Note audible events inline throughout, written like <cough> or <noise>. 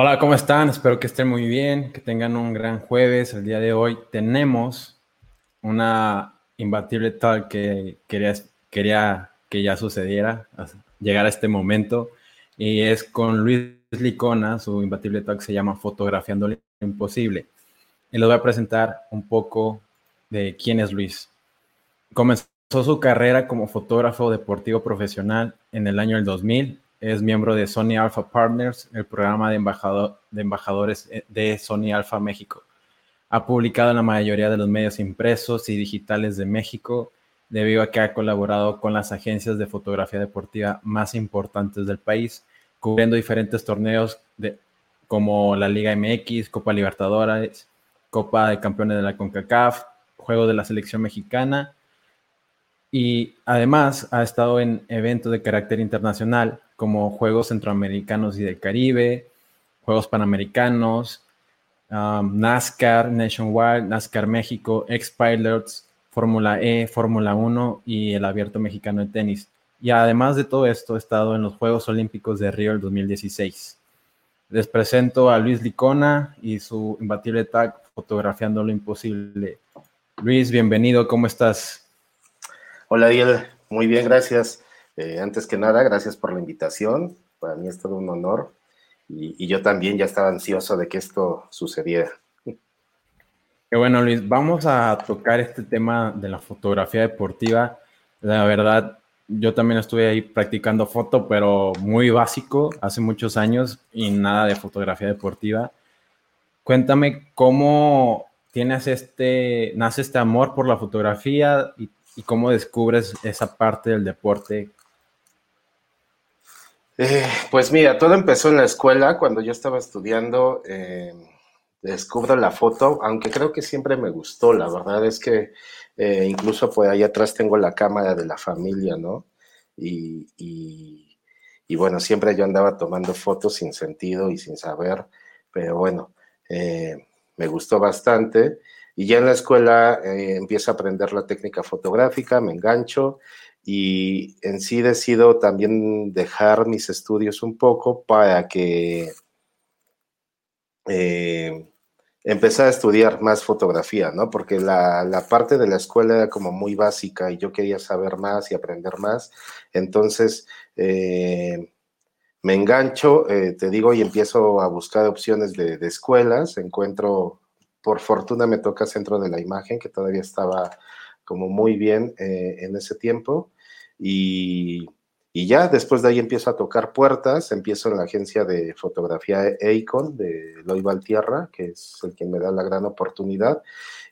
Hola, ¿cómo están? Espero que estén muy bien, que tengan un gran jueves. El día de hoy tenemos una imbatible tal que quería, que ya sucediera, llegar a este momento, y es con Luis Licona, su imbatible talk se llama Fotografiando lo Imposible. Y les voy a presentar un poco de quién es Luis. Comenzó su carrera como fotógrafo deportivo profesional en el año del 2000 es miembro de Sony Alpha Partners, el programa de, de embajadores eh, de Sony Alpha México. Ha publicado en la mayoría de los medios impresos y digitales de México, debido a que ha colaborado con las agencias de fotografía deportiva más importantes del país, cubriendo diferentes torneos de, como la Liga MX, Copa Libertadores, Copa de Campeones de la CONCACAF, Juego de la Selección Mexicana, y además ha estado en eventos de carácter internacional como Juegos Centroamericanos y del Caribe, Juegos Panamericanos, um, NASCAR Nationwide, NASCAR México, X-Pilots, Fórmula E, Fórmula 1 y el Abierto Mexicano de Tenis. Y además de todo esto, he estado en los Juegos Olímpicos de Río del 2016. Les presento a Luis Licona y su imbatible tag Fotografiando lo Imposible. Luis, bienvenido, ¿cómo estás? Hola, Diel. Muy bien, gracias. Eh, antes que nada, gracias por la invitación. Para mí es todo un honor. Y, yo también ya estaba ansioso de que esto sucediera. Qué bueno, Luis. Vamos a tocar este tema de la fotografía deportiva. La verdad, yo también estuve ahí practicando foto, pero muy básico, hace muchos años y nada de fotografía deportiva. Cuéntame cómo tienes este, nace este amor por la fotografía y, y cómo descubres esa parte del deporte eh, pues mira, todo empezó en la escuela cuando yo estaba estudiando. Eh, descubro la foto, aunque creo que siempre me gustó. La verdad es que eh, incluso pues ahí atrás tengo la cámara de la familia, ¿no? Y, bueno, siempre yo andaba tomando fotos sin sentido y sin saber, pero bueno, me gustó bastante. Y ya en la escuela empiezo a aprender la técnica fotográfica, me engancho y en sí decido también dejar mis estudios un poco para que eh, empecé a estudiar más fotografía, ¿no? Porque la, parte de la escuela era como muy básica y yo quería saber más y aprender más. Entonces, eh, me engancho, eh, te digo, y empiezo a buscar opciones de, escuelas. Encuentro, por fortuna me toca Centro de la Imagen, que todavía estaba como muy bien en ese tiempo. Y, ya después de ahí empiezo a tocar puertas, empiezo en la agencia de fotografía Eicon de Loy Valtierra, que es el que me da la gran oportunidad.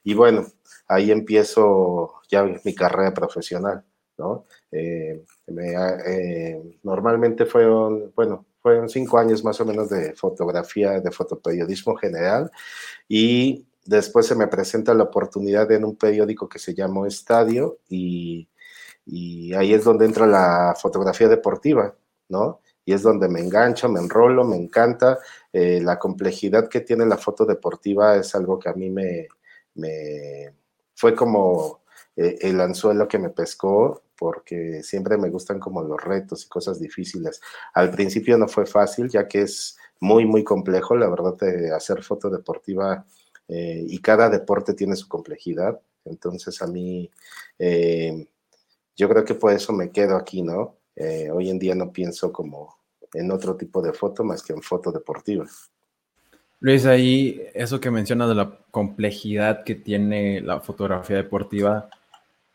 Y bueno, ahí empiezo ya mi carrera profesional, ¿no? Eh, eh, normalmente fueron, bueno, fueron cinco años más o menos de fotografía, de fotoperiodismo general, y después se me presenta la oportunidad en un periódico que se llamó Estadio, y y ahí es donde entra la fotografía deportiva, ¿no? Y es donde me engancho, me enrolo, me encanta. Eh, la complejidad que tiene la foto deportiva es algo que a mí me, fue como eh, el anzuelo que me pescó, porque siempre me gustan como los retos y cosas difíciles. Al principio no fue fácil, ya que es muy, muy complejo, la verdad, de hacer foto deportiva eh, y cada deporte tiene su complejidad. Entonces a mí yo creo que por eso me quedo aquí, ¿no? Eh, hoy en día no pienso como en otro tipo de foto más que en foto deportiva. Luis, ahí eso que mencionas de la complejidad que tiene la fotografía deportiva,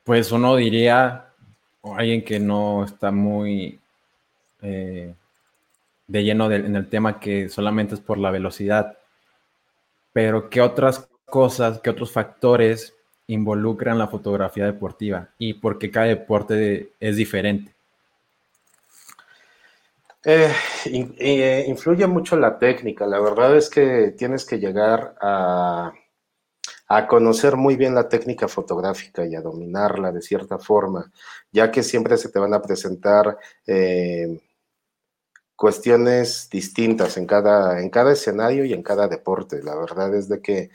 pues uno diría, o alguien que no está muy eh, de lleno en el tema que solamente es por la velocidad, pero ¿qué otras cosas, qué otros factores involucran la fotografía deportiva y por qué cada deporte es diferente? Eh, eh, influye mucho la técnica. La verdad es que tienes que llegar a, a, conocer muy bien la técnica fotográfica y a dominarla de cierta forma, ya que siempre se te van a presentar eh, cuestiones distintas en cada, en cada escenario y en cada deporte. La verdad es de que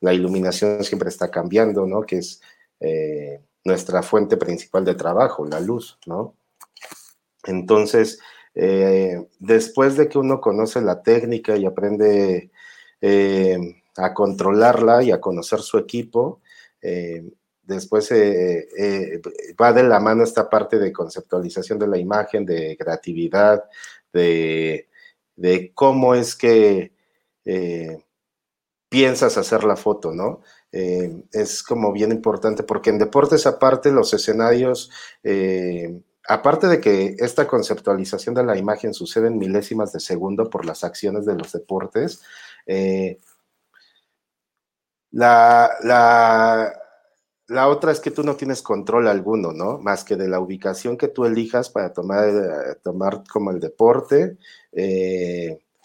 la iluminación siempre está cambiando, ¿no? Que es eh, nuestra fuente principal de trabajo, la luz, ¿no? Entonces, eh, después de que uno conoce la técnica y aprende eh, a controlarla y a conocer su equipo, después va de la mano esta parte de conceptualización de la imagen, de creatividad, de, de cómo es que piensas hacer la foto, ¿no? Eh, es como bien importante porque en deportes aparte los escenarios, eh, aparte de que esta conceptualización de la imagen sucede en milésimas de segundo por las acciones de los deportes, eh, la, la, otra es que tú no tienes control alguno, ¿no? Más que de la ubicación que tú elijas para tomar, tomar como el deporte,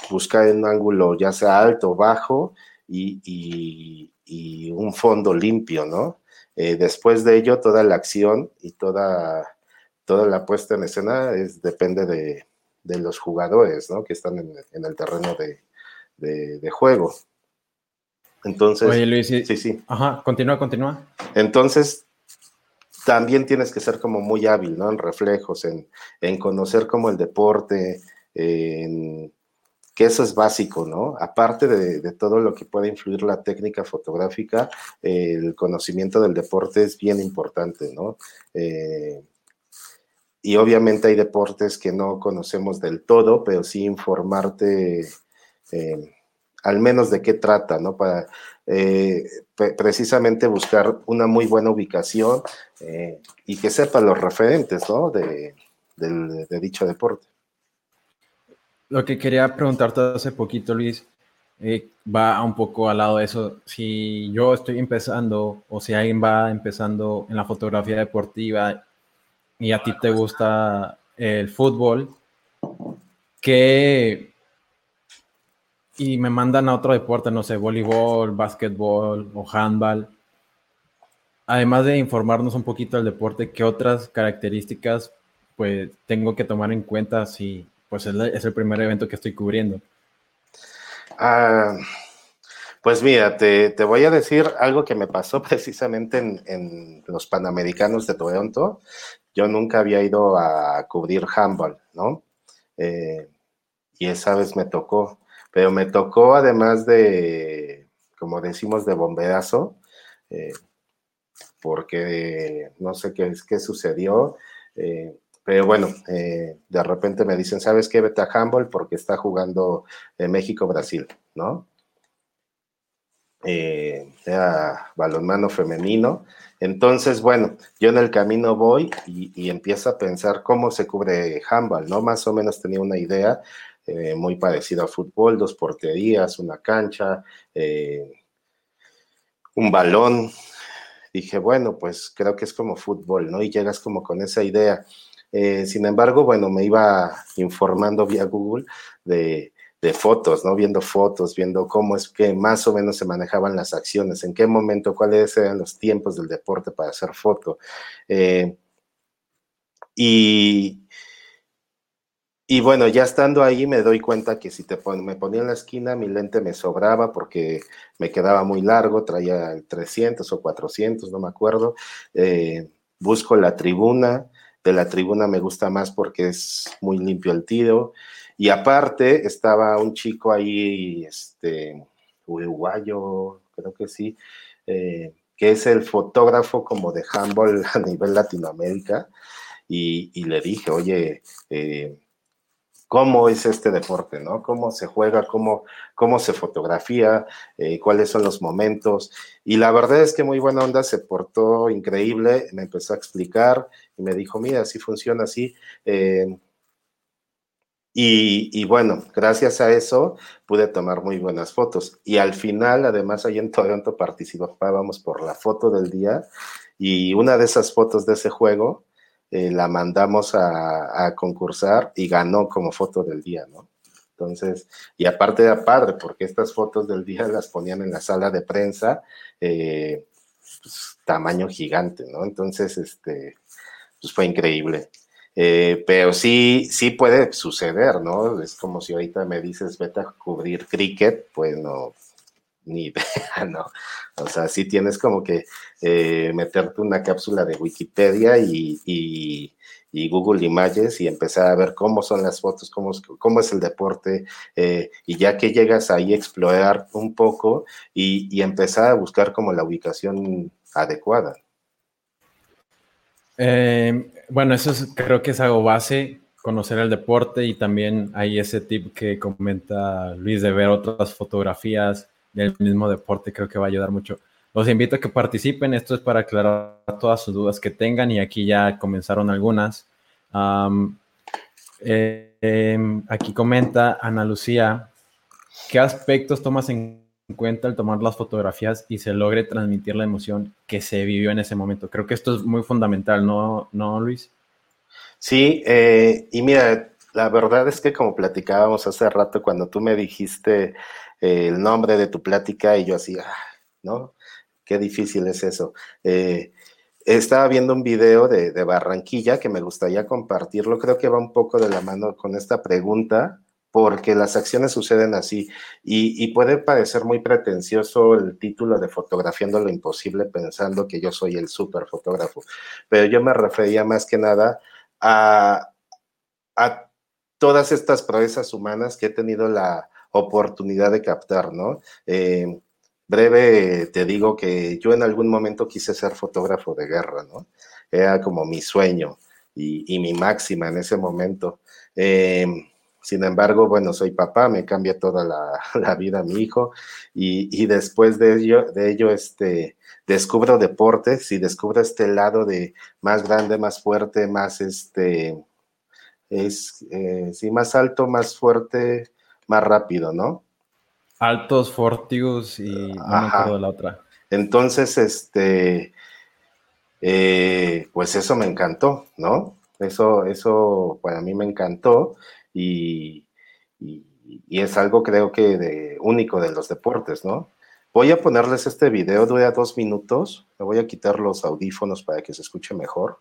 buscar en un ángulo ya sea alto o bajo y y un fondo limpio, ¿no? Eh, después de ello, toda la acción y toda, toda la puesta en escena es, depende de, los jugadores, ¿no? Que están en, el terreno de, juego. Entonces, Oye, Luis, sí, sí. Ajá, continúa, continúa. Entonces, también tienes que ser como muy hábil, ¿no? En reflejos, en, en conocer como el deporte, en que eso es básico, ¿no? Aparte de, todo lo que puede influir la técnica fotográfica, el conocimiento del deporte es bien importante, ¿no? Eh, y obviamente hay deportes que no conocemos del todo, pero sí informarte eh, al menos de qué trata, ¿no? Para eh, precisamente buscar una muy buena ubicación y que sepa los referentes, ¿no? de dicho deporte. Lo que quería preguntarte hace poquito, Luis, eh, va un poco al lado de eso. Si yo estoy empezando o si alguien va empezando en la fotografía deportiva y a ti te gusta el fútbol, que y me mandan a otro deporte, no sé, voleibol, básquetbol o handball. Además de informarnos un poquito del deporte, ¿qué otras características pues tengo que tomar en cuenta si pues es, el primer evento que estoy cubriendo. Ah, pues mira, te, voy a decir algo que me pasó <laughs> precisamente en, los Panamericanos de Toronto. Yo nunca había ido a cubrir handball, ¿no? Eh, y esa vez me tocó, pero me tocó además de, como decimos, de bomberazo, eh, porque no sé qué, qué sucedió. Eh, pero bueno, eh, de repente me dicen, ¿sabes qué? Vete a porque está jugando México-Brasil, ¿no? Era balonmano femenino. Entonces, bueno, yo en el camino voy y, empiezo a pensar cómo se cubre handball, ¿no? Más o menos tenía una idea eh, muy parecida a fútbol, dos porterías, una cancha, un balón. Dije, bueno, pues creo que es como fútbol, ¿no? Y llegas como con esa idea. Eh, sin embargo, bueno, me iba informando vía Google de, fotos, ¿no? Viendo fotos, viendo cómo es que más o menos se manejaban las acciones, en qué momento, cuáles eran los tiempos del deporte para hacer foto. Eh, y, y bueno, ya estando ahí me doy cuenta que si te me ponía en la esquina, mi lente me sobraba porque me quedaba muy largo, traía el 300 o 400, no me acuerdo. Eh, busco la tribuna, de la tribuna me gusta más porque es muy limpio el tiro. Y aparte estaba un chico ahí, este, uruguayo, creo que sí, eh, que es el fotógrafo como de handball <laughs> a nivel Latinoamérica. Y, le dije, oye, eh, cómo es este deporte, ¿no? Cómo se juega, cómo, cómo se fotografía, eh, cuáles son los momentos. Y la verdad es que muy buena onda, se portó increíble, me empezó a explicar y me dijo, mira, así funciona así. Eh, y, bueno, gracias a eso pude tomar muy buenas fotos. Y al final, además, ahí en Toronto participábamos por la foto del día y una de esas fotos de ese juego eh, la mandamos a, concursar y ganó como foto del día, ¿no? Entonces, y aparte era padre, porque estas fotos del día las ponían en la sala de prensa, eh, pues, tamaño gigante, ¿no? Entonces, este, pues fue increíble. Eh, pero sí, sí puede suceder, ¿no? Es como si ahorita me dices, vete a cubrir cricket, pues no, ni idea, <laughs> ¿no? O sea, sí tienes como que eh, meterte una cápsula de Wikipedia y, y Google Images y empecé a ver cómo son las fotos, cómo, cómo es el deporte, eh, y ya que llegas ahí, explorar un poco y, y, empezar a buscar como la ubicación adecuada. Eh, bueno, eso creo que es algo base, conocer el deporte y también hay ese tip que comenta Luis de ver otras fotografías del mismo deporte, creo que va a ayudar mucho. Los invito a que participen, esto es para aclarar todas sus dudas que tengan y aquí ya comenzaron algunas. Eh, em, aquí comenta Ana Lucía, ¿qué aspectos tomas en cuenta al tomar las fotografías y se logre transmitir la emoción que se vivió en ese momento? Creo que esto es muy fundamental, ¿no, ¿No Luis? Sí, eh, y mira, la verdad es que como platicábamos hace rato cuando tú me dijiste el nombre de tu plática y yo así, ah, ¿no? Qué difícil es eso. Eh, estaba viendo un video de, Barranquilla que me gustaría compartirlo. Creo que va un poco de la mano con esta pregunta, porque las acciones suceden así. Y, puede parecer muy pretencioso el título de Fotografiando lo Imposible pensando que yo soy el super fotógrafo. Pero yo me refería más que nada a, a todas estas proezas humanas que he tenido la oportunidad de captar, ¿no? Eh, breve te digo que yo en algún momento quise ser fotógrafo de guerra, ¿no? Era como mi sueño y, mi máxima en ese momento. Eh, sin embargo, bueno, soy papá, me cambia toda la, <laughs> vida mi hijo y, después de ello, de ello este, descubro deportes y descubro este lado de más grande, más fuerte, más este, es, eh, sí, más alto, más fuerte, más rápido, ¿no? Altos, fortigos y no me acuerdo de la otra. Entonces, este, eh, pues eso me encantó, ¿no? Eso, eso para mí me encantó y, es algo creo que de, único de los deportes, ¿no? Voy a ponerles este video, dura dos minutos, me voy a quitar los audífonos para que se escuche mejor.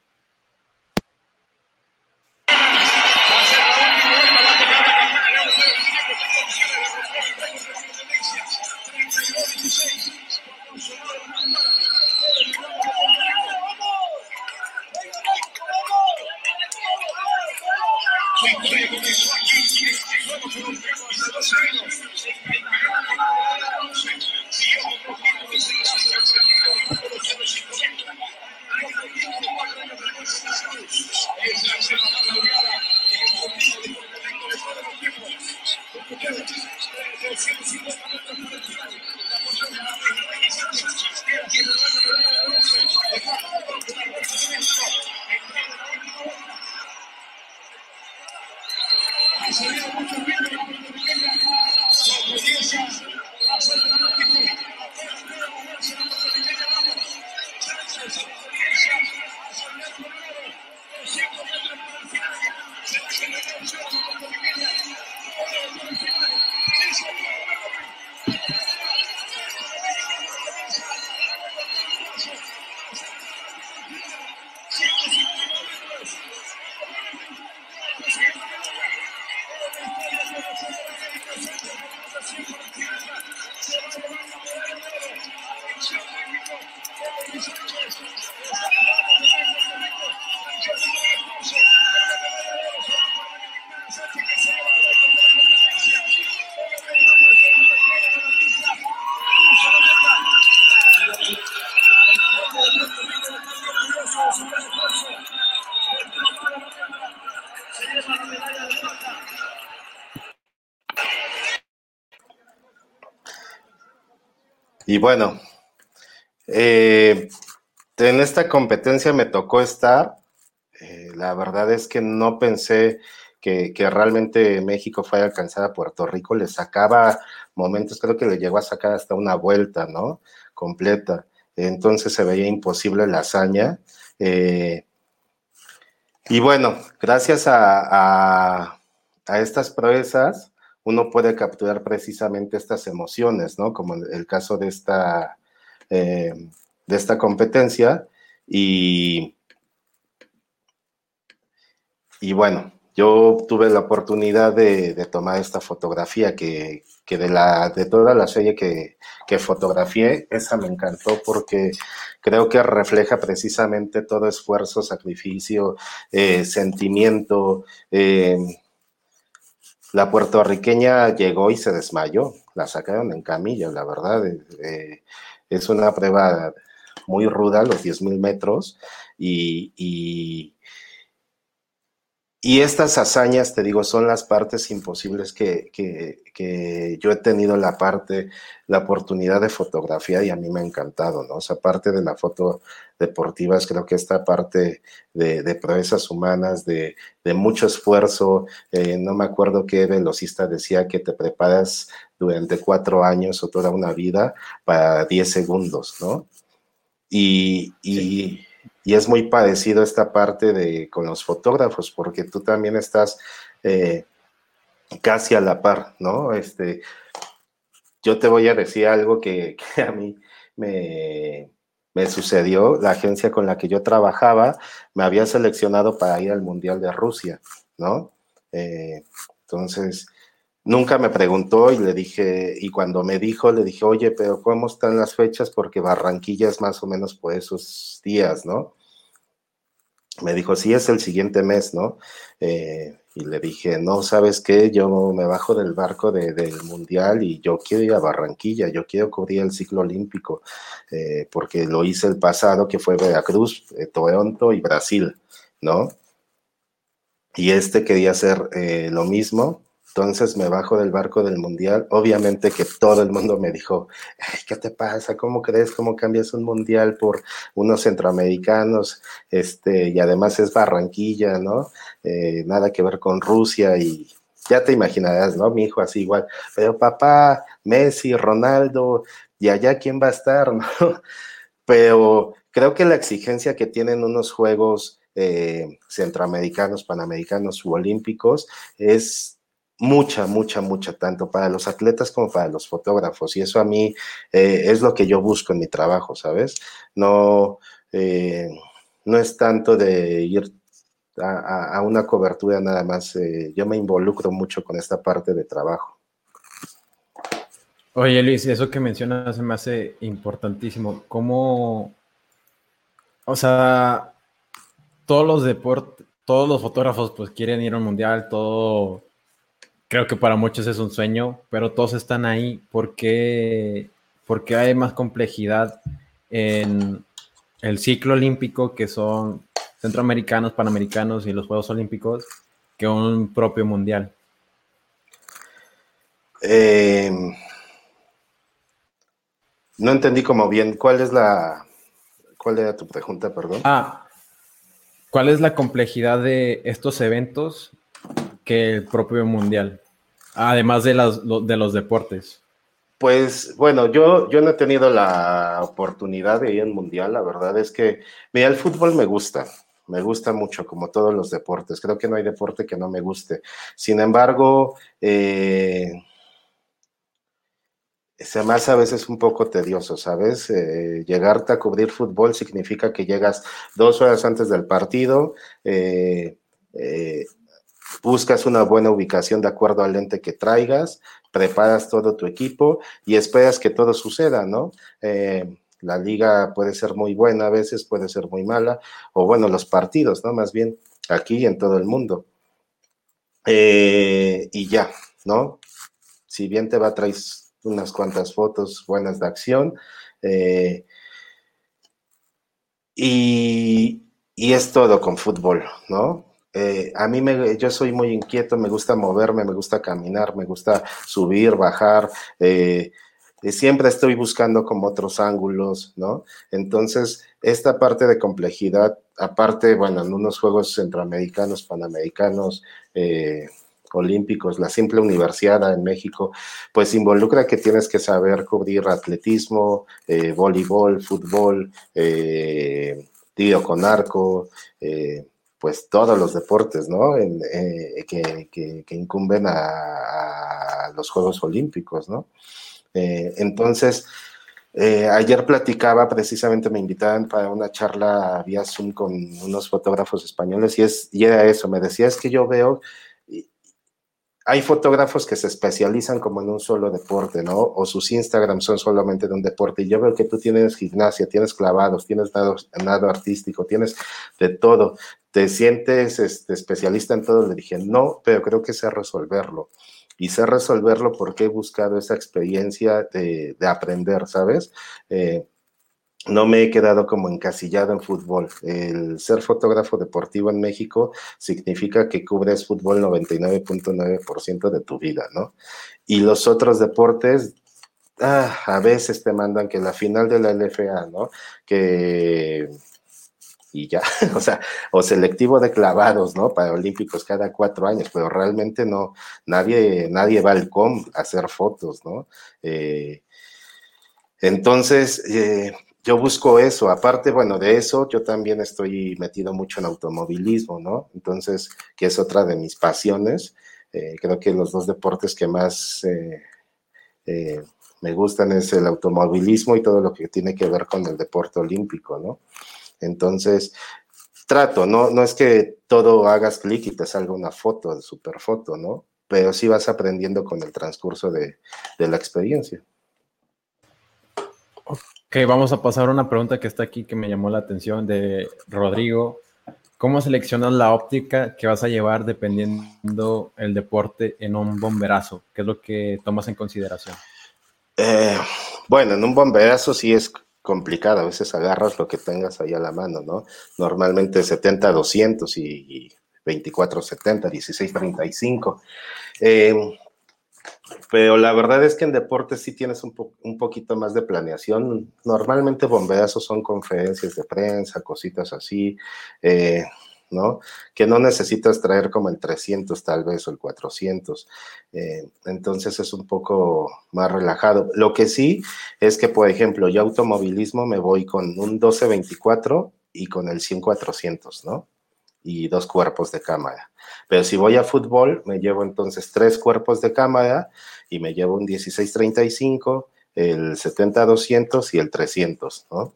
Y bueno, eh, en esta competencia me tocó estar. Eh, la verdad es que no pensé que, realmente México fuera a alcanzar a Puerto Rico. Le sacaba momentos, creo que le llegó a sacar hasta una vuelta, ¿no? Completa. Entonces se veía imposible la hazaña. Eh, y bueno, gracias a estas proezas, uno puede capturar precisamente estas emociones, ¿no? Como el caso de esta, eh, de esta competencia. Y, y bueno, yo tuve la oportunidad de, tomar esta fotografía que, de, la, de toda la serie que, que fotografié, esa me encantó porque creo que refleja precisamente todo esfuerzo, sacrificio, eh, sentimiento. Eh, la puertorriqueña llegó y se desmayó, la sacaron en camilla, la verdad. Eh, es una prueba muy ruda, los 10.000 metros, y estas hazañas, te digo, son las partes imposibles que, que, yo he tenido la parte, la oportunidad de fotografía y a mí me ha encantado, ¿no? O sea, parte de la foto deportiva es creo que esta parte de, de proezas humanas, de, de mucho esfuerzo, eh, no me acuerdo qué velocista decía que te preparas durante cuatro años o toda una vida para diez segundos, ¿no? Y, y, y es muy parecido esta parte de con los fotógrafos, porque tú también estás eh, casi a la par, ¿no? Este, yo te voy a decir algo que, <laughs> a mí me, sucedió. La agencia con la que yo trabajaba me había seleccionado para ir al Mundial de Rusia, ¿no? Eh, entonces, nunca me preguntó y le dije, y cuando me dijo, le dije, oye, pero ¿cómo están las fechas? Porque Barranquilla es más o menos por esos días, ¿no? Me dijo, sí, es el siguiente mes, ¿no? Eh, y le dije, no, ¿sabes qué? Yo me bajo del barco del Mundial y yo quiero ir a Barranquilla, yo quiero cubrir el ciclo olímpico, eh, porque lo hice el pasado, que fue Veracruz, eh, Toronto y Brasil, ¿no? Y este quería hacer lo mismo, entonces me bajo del barco del mundial. Obviamente que todo el mundo me dijo, ¿qué te pasa? ¿Cómo crees? ¿Cómo cambias un mundial por unos centroamericanos? Este, y además es Barranquilla, ¿no? Eh, nada que ver con Rusia y ya te imaginarás, ¿no? Mi hijo así igual. Pero papá, Messi, Ronaldo, y allá quién va a estar, <laughs> ¿no? Pero creo que la exigencia que tienen unos juegos eh, centroamericanos, panamericanos u olímpicos es mucha, mucha, mucha, tanto para los atletas como para los fotógrafos. Y eso a mí eh, es lo que yo busco en mi trabajo, ¿sabes? No, eh, no es tanto de ir a, una cobertura nada más. Eh, yo me involucro mucho con esta parte de trabajo. Oye, Luis, eso que mencionas se me hace importantísimo. ¿Cómo, o sea, todos los deportes, todos los fotógrafos pues quieren ir a un mundial, todo creo que para muchos es un sueño, pero todos están ahí porque, porque hay más complejidad en el ciclo olímpico, que son centroamericanos, panamericanos y los Juegos Olímpicos, que un propio mundial. Em, no entendí como bien. ¿Cuál es la. ¿Cuál era tu pregunta, perdón? Ah, ¿cuál es la complejidad de estos eventos que el propio mundial, además de, de los deportes. Pues bueno, yo, yo no he tenido la oportunidad de ir al mundial, la verdad es que, mira, el fútbol me gusta, me gusta mucho, como todos los deportes, creo que no hay deporte que no me guste. Sin embargo, eh, se a veces un poco tedioso, ¿sabes? Eh, llegarte a cubrir fútbol significa que llegas dos horas antes del partido, eh, buscas una buena ubicación de acuerdo al lente que traigas, preparas todo tu equipo y esperas que todo suceda, ¿no? Eh, la liga puede ser muy buena a veces, puede ser muy mala, o bueno, los partidos, ¿no? Más bien aquí y en todo el mundo. Eh, y ya, ¿no? Si bien te va a traer unas cuantas fotos buenas de acción, eh, y, y es todo con fútbol, ¿no? Eh, a mí me, yo soy muy inquieto, me gusta moverme, me gusta caminar, me gusta subir, bajar, eh, siempre estoy buscando como otros ángulos, ¿no? Entonces, esta parte de complejidad, aparte, bueno, en unos Juegos Centroamericanos, Panamericanos, eh, Olímpicos, la simple universidad en México, pues involucra que tienes que saber cubrir atletismo, voleibol, fútbol, tiro con arco, pues todos los deportes, ¿no? Eh, que, incumben a, los Juegos Olímpicos, ¿no? Eh, entonces, eh, ayer platicaba, precisamente me invitaban para una charla vía Zoom con unos fotógrafos españoles y, es, y era eso, me decía, es que yo veo, hay fotógrafos que se especializan como en un solo deporte, ¿no? O sus Instagram son solamente de un deporte y yo veo que tú tienes gimnasia, tienes clavados, tienes nado, nado artístico, tienes de todo, te sientes este, especialista en todo, le dije, no, pero creo que sé resolverlo y sé resolverlo porque he buscado esa experiencia de, aprender, ¿sabes? Eh, no me he quedado como encasillado en fútbol. El ser fotógrafo deportivo en México significa que cubres fútbol 99.9% de tu vida, ¿no? Y los otros deportes, ah, a veces te mandan que la final de la LFA, ¿no? Que y ya, <laughs> o sea, o selectivo de clavados, ¿no? Para olímpicos cada cuatro años, pero realmente no, nadie, nadie va al com a hacer fotos, ¿no? Eh, entonces, eh, yo busco eso. Aparte, bueno, de eso, yo también estoy metido mucho en automovilismo, ¿no? Entonces, que es otra de mis pasiones. Eh, creo que los dos deportes que más me gustan es el automovilismo y todo lo que tiene que ver con el deporte olímpico, ¿no? Entonces, trato, no, no es que todo hagas clic y te salga una foto, super foto, ¿no? Pero sí vas aprendiendo con el transcurso de, la experiencia. Ok, vamos a pasar a una pregunta que está aquí que me llamó la atención de Rodrigo. ¿Cómo seleccionas la óptica que vas a llevar dependiendo el deporte en un bomberazo? ¿Qué es lo que tomas en consideración? Eh, bueno, en un bomberazo sí es complicado, a veces agarras lo que tengas ahí a la mano, ¿no? Normalmente 70 200 y, 24 70, 16 35. Pero la verdad es que en deportes sí tienes un, un poquito más de planeación. Normalmente bombeazos son conferencias de prensa, cositas así. Eh, ¿no? Que no necesitas traer como el 300 tal vez o el 400. Eh, entonces es un poco más relajado. Lo que sí es que, por ejemplo, yo automovilismo me voy con un 1224 y con el 100-400, ¿no? Y dos cuerpos de cámara. Pero si voy a fútbol, me llevo entonces tres cuerpos de cámara y me llevo un 1635, el 70-200 y el 300, ¿no?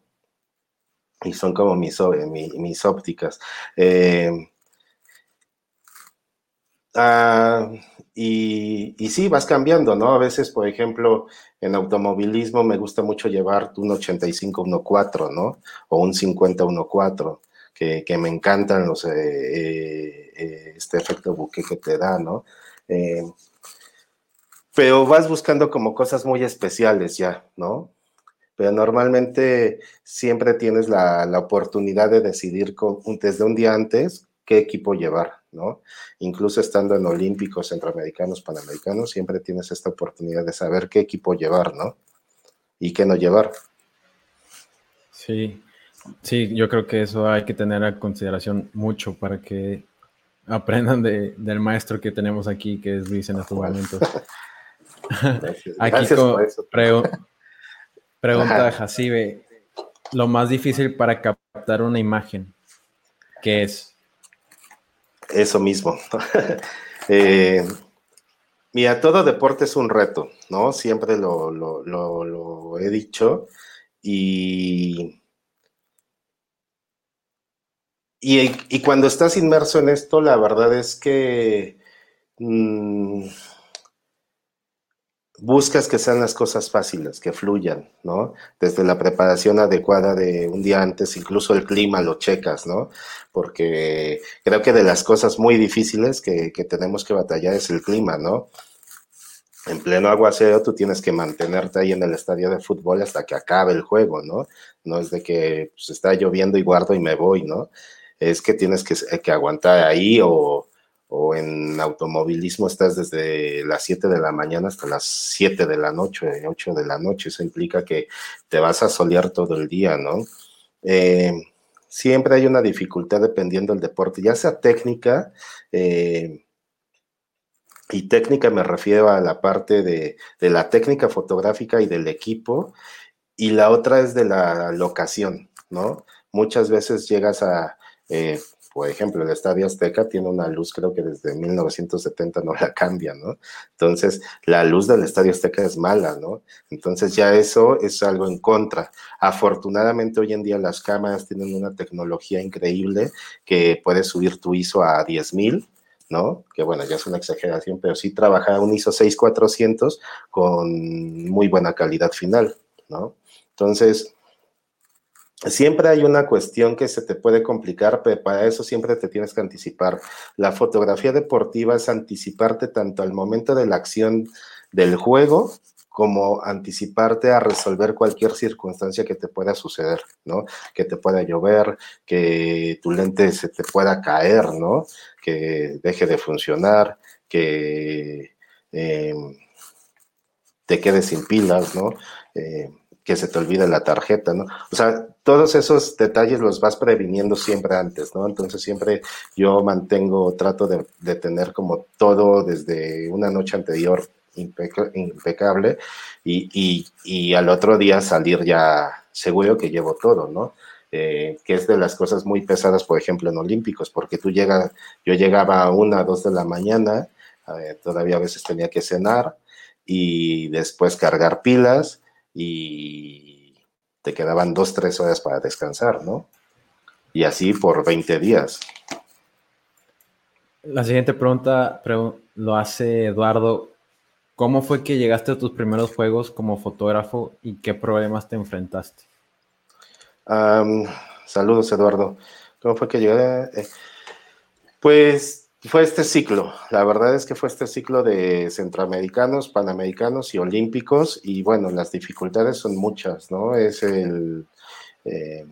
y son como mis, mis ópticas. Eh, ah, y, y, sí, vas cambiando, ¿no? A veces, por ejemplo, en automovilismo me gusta mucho llevar un 85-1.4, ¿no? O un 50-1.4, que, que me encantan los, eh, eh, este efecto buque que te da, ¿no? pero vas buscando como cosas muy especiales ya, ¿no? pero normalmente siempre tienes la, oportunidad de decidir desde un día antes qué equipo llevar, ¿no? Incluso estando en Olímpicos, Centroamericanos, Panamericanos, siempre tienes esta oportunidad de saber qué equipo llevar, ¿no? Y qué no llevar. Sí, sí, yo creo que eso hay que tener a consideración mucho para que aprendan del maestro que tenemos aquí, que es Luis en estos momentos. <laughs> aquí Pregunta <laughs> Jacibe, lo más difícil para captar una imagen, ¿qué es? Eso mismo. <laughs> eh, mira, todo deporte es un reto, ¿no? Siempre lo, he dicho. Y, y, cuando estás inmerso en esto, la verdad es que... Mm, buscas que sean las cosas fáciles, que fluyan, ¿no? Desde la preparación adecuada de un día antes, incluso el clima lo checas, ¿no? Porque creo que de las cosas muy difíciles que, tenemos que batallar es el clima, ¿no? En pleno aguacero tú tienes que mantenerte ahí en el estadio de fútbol hasta que acabe el juego, ¿no? No es de que pues, está lloviendo y guardo y me voy, ¿no? Es que tienes que, que aguantar ahí o, o en automovilismo estás desde las 7 de la mañana hasta las 7 de la noche, 8 de la noche. Eso implica que te vas a solear todo el día, ¿no? Eh, siempre hay una dificultad dependiendo del deporte, ya sea técnica, eh, y técnica me refiero a la parte de, la técnica fotográfica y del equipo, y la otra es de la locación, ¿no? Muchas veces llegas a, eh, por ejemplo, el Estadio Azteca tiene una luz, creo que desde 1970 no la cambia, ¿no? Entonces, la luz del Estadio Azteca es mala, ¿no? Entonces, ya eso es algo en contra. Afortunadamente, hoy en día las cámaras tienen una tecnología increíble que puede subir tu ISO a 10.000, ¿no? Que bueno, ya es una exageración, pero sí trabaja un ISO 6400 con muy buena calidad final, ¿no? Entonces, siempre hay una cuestión que se te puede complicar, pero para eso siempre te tienes que anticipar. La fotografía deportiva es anticiparte tanto al momento de la acción del juego como anticiparte a resolver cualquier circunstancia que te pueda suceder, ¿no? Que te pueda llover, que tu lente se te pueda caer, ¿no? Que deje de funcionar, que em, te quedes sin pilas, ¿no? Eh, que se te olvide la tarjeta, ¿no? O sea, todos esos detalles los vas previniendo siempre antes, ¿no? Entonces siempre yo mantengo, trato de, tener como todo desde una noche anterior impecable y, al otro día salir ya seguro que llevo todo, ¿no? Eh, que es de las cosas muy pesadas, por ejemplo, en Olímpicos, porque tú llegas, yo llegaba a una, dos de la mañana, eh, todavía a veces tenía que cenar y después cargar pilas y te quedaban dos, tres horas para descansar, ¿no? Y así por 20 días. La siguiente pregunta lo hace Eduardo. ¿Cómo fue que llegaste a tus primeros juegos como fotógrafo y qué problemas te enfrentaste? saludos, Eduardo. ¿Cómo fue que llegué? Eh, pues fue este ciclo, la verdad es que fue este ciclo de centroamericanos, panamericanos y olímpicos, y bueno, las dificultades son muchas, ¿no? Es el eh,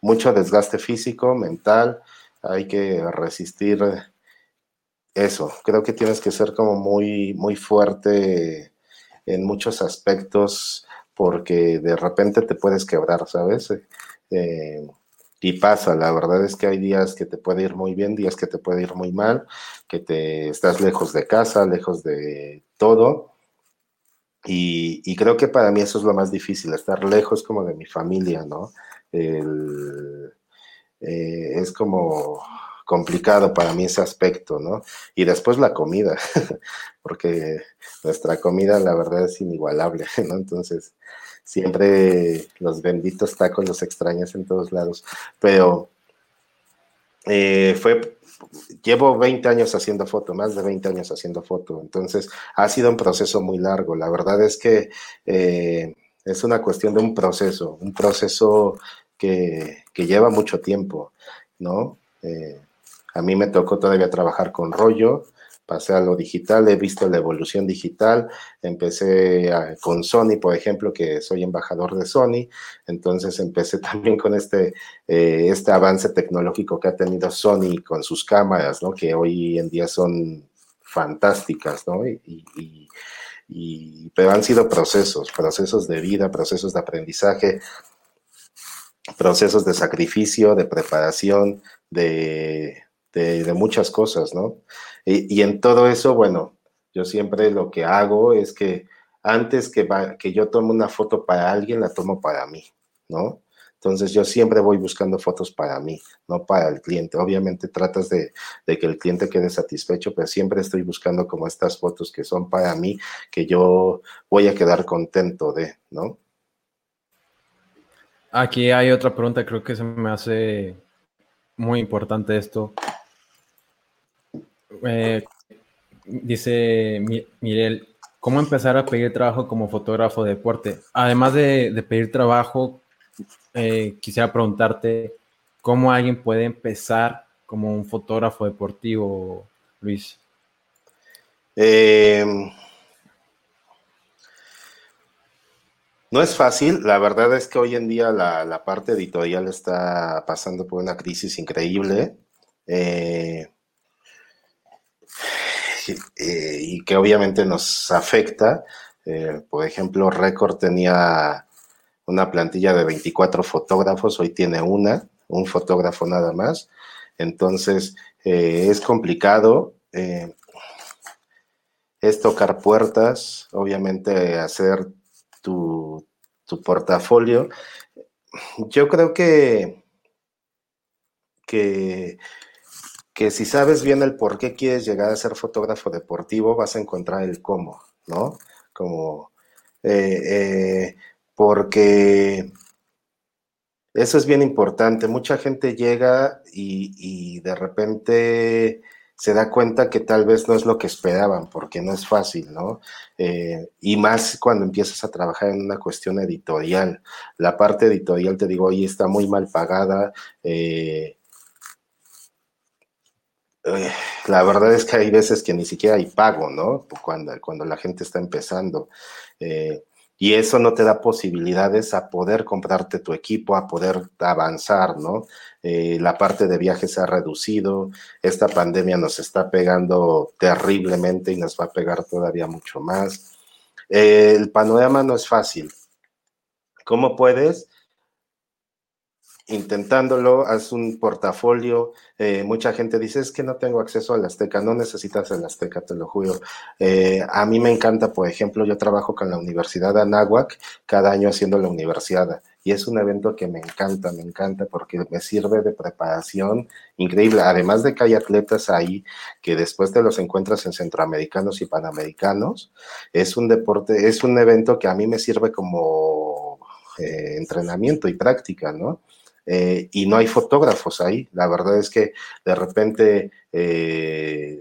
mucho desgaste físico, mental, hay que resistir eso. Creo que tienes que ser como muy, muy fuerte en muchos aspectos, porque de repente te puedes quebrar, ¿sabes? Eh, y pasa, la verdad es que hay días que te puede ir muy bien, días que te puede ir muy mal, que te estás lejos de casa, lejos de todo. Y, creo que para mí eso es lo más difícil, estar lejos como de mi familia, ¿no? Eh, es como complicado para mí ese aspecto, ¿no? Y después la comida, <laughs> porque nuestra comida la verdad es inigualable, <laughs> ¿no? Entonces, siempre los benditos tacos los extrañas en todos lados, pero eh, fue, llevo 20 años haciendo foto, más de 20 años haciendo foto, entonces ha sido un proceso muy largo, la verdad es que eh, es una cuestión de un proceso, un proceso que, lleva mucho tiempo, ¿no? Eh, a mí me tocó todavía trabajar con rollo, pasé a lo digital, he visto la evolución digital, empecé con Sony, por ejemplo, que soy embajador de Sony, entonces empecé <laughs> también con este, eh, este avance tecnológico que ha tenido Sony con sus cámaras, ¿no? que hoy en día son fantásticas, ¿no? Y, pero han sido procesos, procesos de vida, procesos de aprendizaje, procesos de sacrificio, de preparación, de, de muchas cosas, ¿no? Y, en todo eso, bueno, yo siempre lo que hago es que antes que, que yo tome una foto para alguien, la tomo para mí, ¿no? Entonces yo siempre voy buscando fotos para mí, no para el cliente. Obviamente tratas de, de, que el cliente quede satisfecho, pero siempre estoy buscando como estas fotos que son para mí, que yo voy a quedar contento de, ¿no? Aquí hay otra pregunta, creo que se me hace muy importante esto. Eh, dice Mirel, ¿cómo empezar a pedir trabajo como fotógrafo de deporte? Además de, pedir trabajo, eh, quisiera preguntarte, ¿cómo alguien puede empezar como un fotógrafo deportivo, Luis? Em, no es fácil, la verdad es que hoy en día la, parte editorial está pasando por una crisis increíble. Eh, eh, y que obviamente nos afecta. Eh, por ejemplo, Record tenía una plantilla de 24 fotógrafos, hoy tiene una, un fotógrafo nada más. Entonces, eh, es complicado. es tocar puertas, obviamente hacer tu, tu portafolio. Yo creo que, que que si sabes bien el por qué quieres llegar a ser fotógrafo deportivo, vas a encontrar el cómo, ¿no? Como, eh, eh, porque eso es bien importante. Mucha gente llega y, de repente se da cuenta que tal vez no es lo que esperaban, porque no es fácil, ¿no? Eh, y más cuando empiezas a trabajar en una cuestión editorial. La parte editorial, te digo, hoy está muy mal pagada. Eh, eh, la verdad es que hay veces que ni siquiera hay pago, ¿no? Cuando, cuando la gente está empezando. y eso no te da posibilidades a poder comprarte tu equipo, a poder avanzar, ¿no? Eh, la parte de viajes se ha reducido, esta pandemia nos está pegando terriblemente y nos va a pegar todavía mucho más. Eh, el panorama no es fácil. ¿Cómo puedes? Intentándolo, haz un portafolio. Eh, mucha gente dice, es que no tengo acceso a la Azteca, no necesitas el Azteca, te lo juro. Eh, a mí me encanta, por ejemplo, yo trabajo con la Universidad de Anáhuac cada año haciendo la universidad y es un evento que me encanta, me encanta porque me sirve de preparación increíble. Además de que hay atletas ahí que después te los encuentras en centroamericanos y panamericanos, es un deporte, es un evento que a mí me sirve como eh, entrenamiento y práctica, ¿no? Eh, y no hay fotógrafos ahí. La verdad es que de repente eh,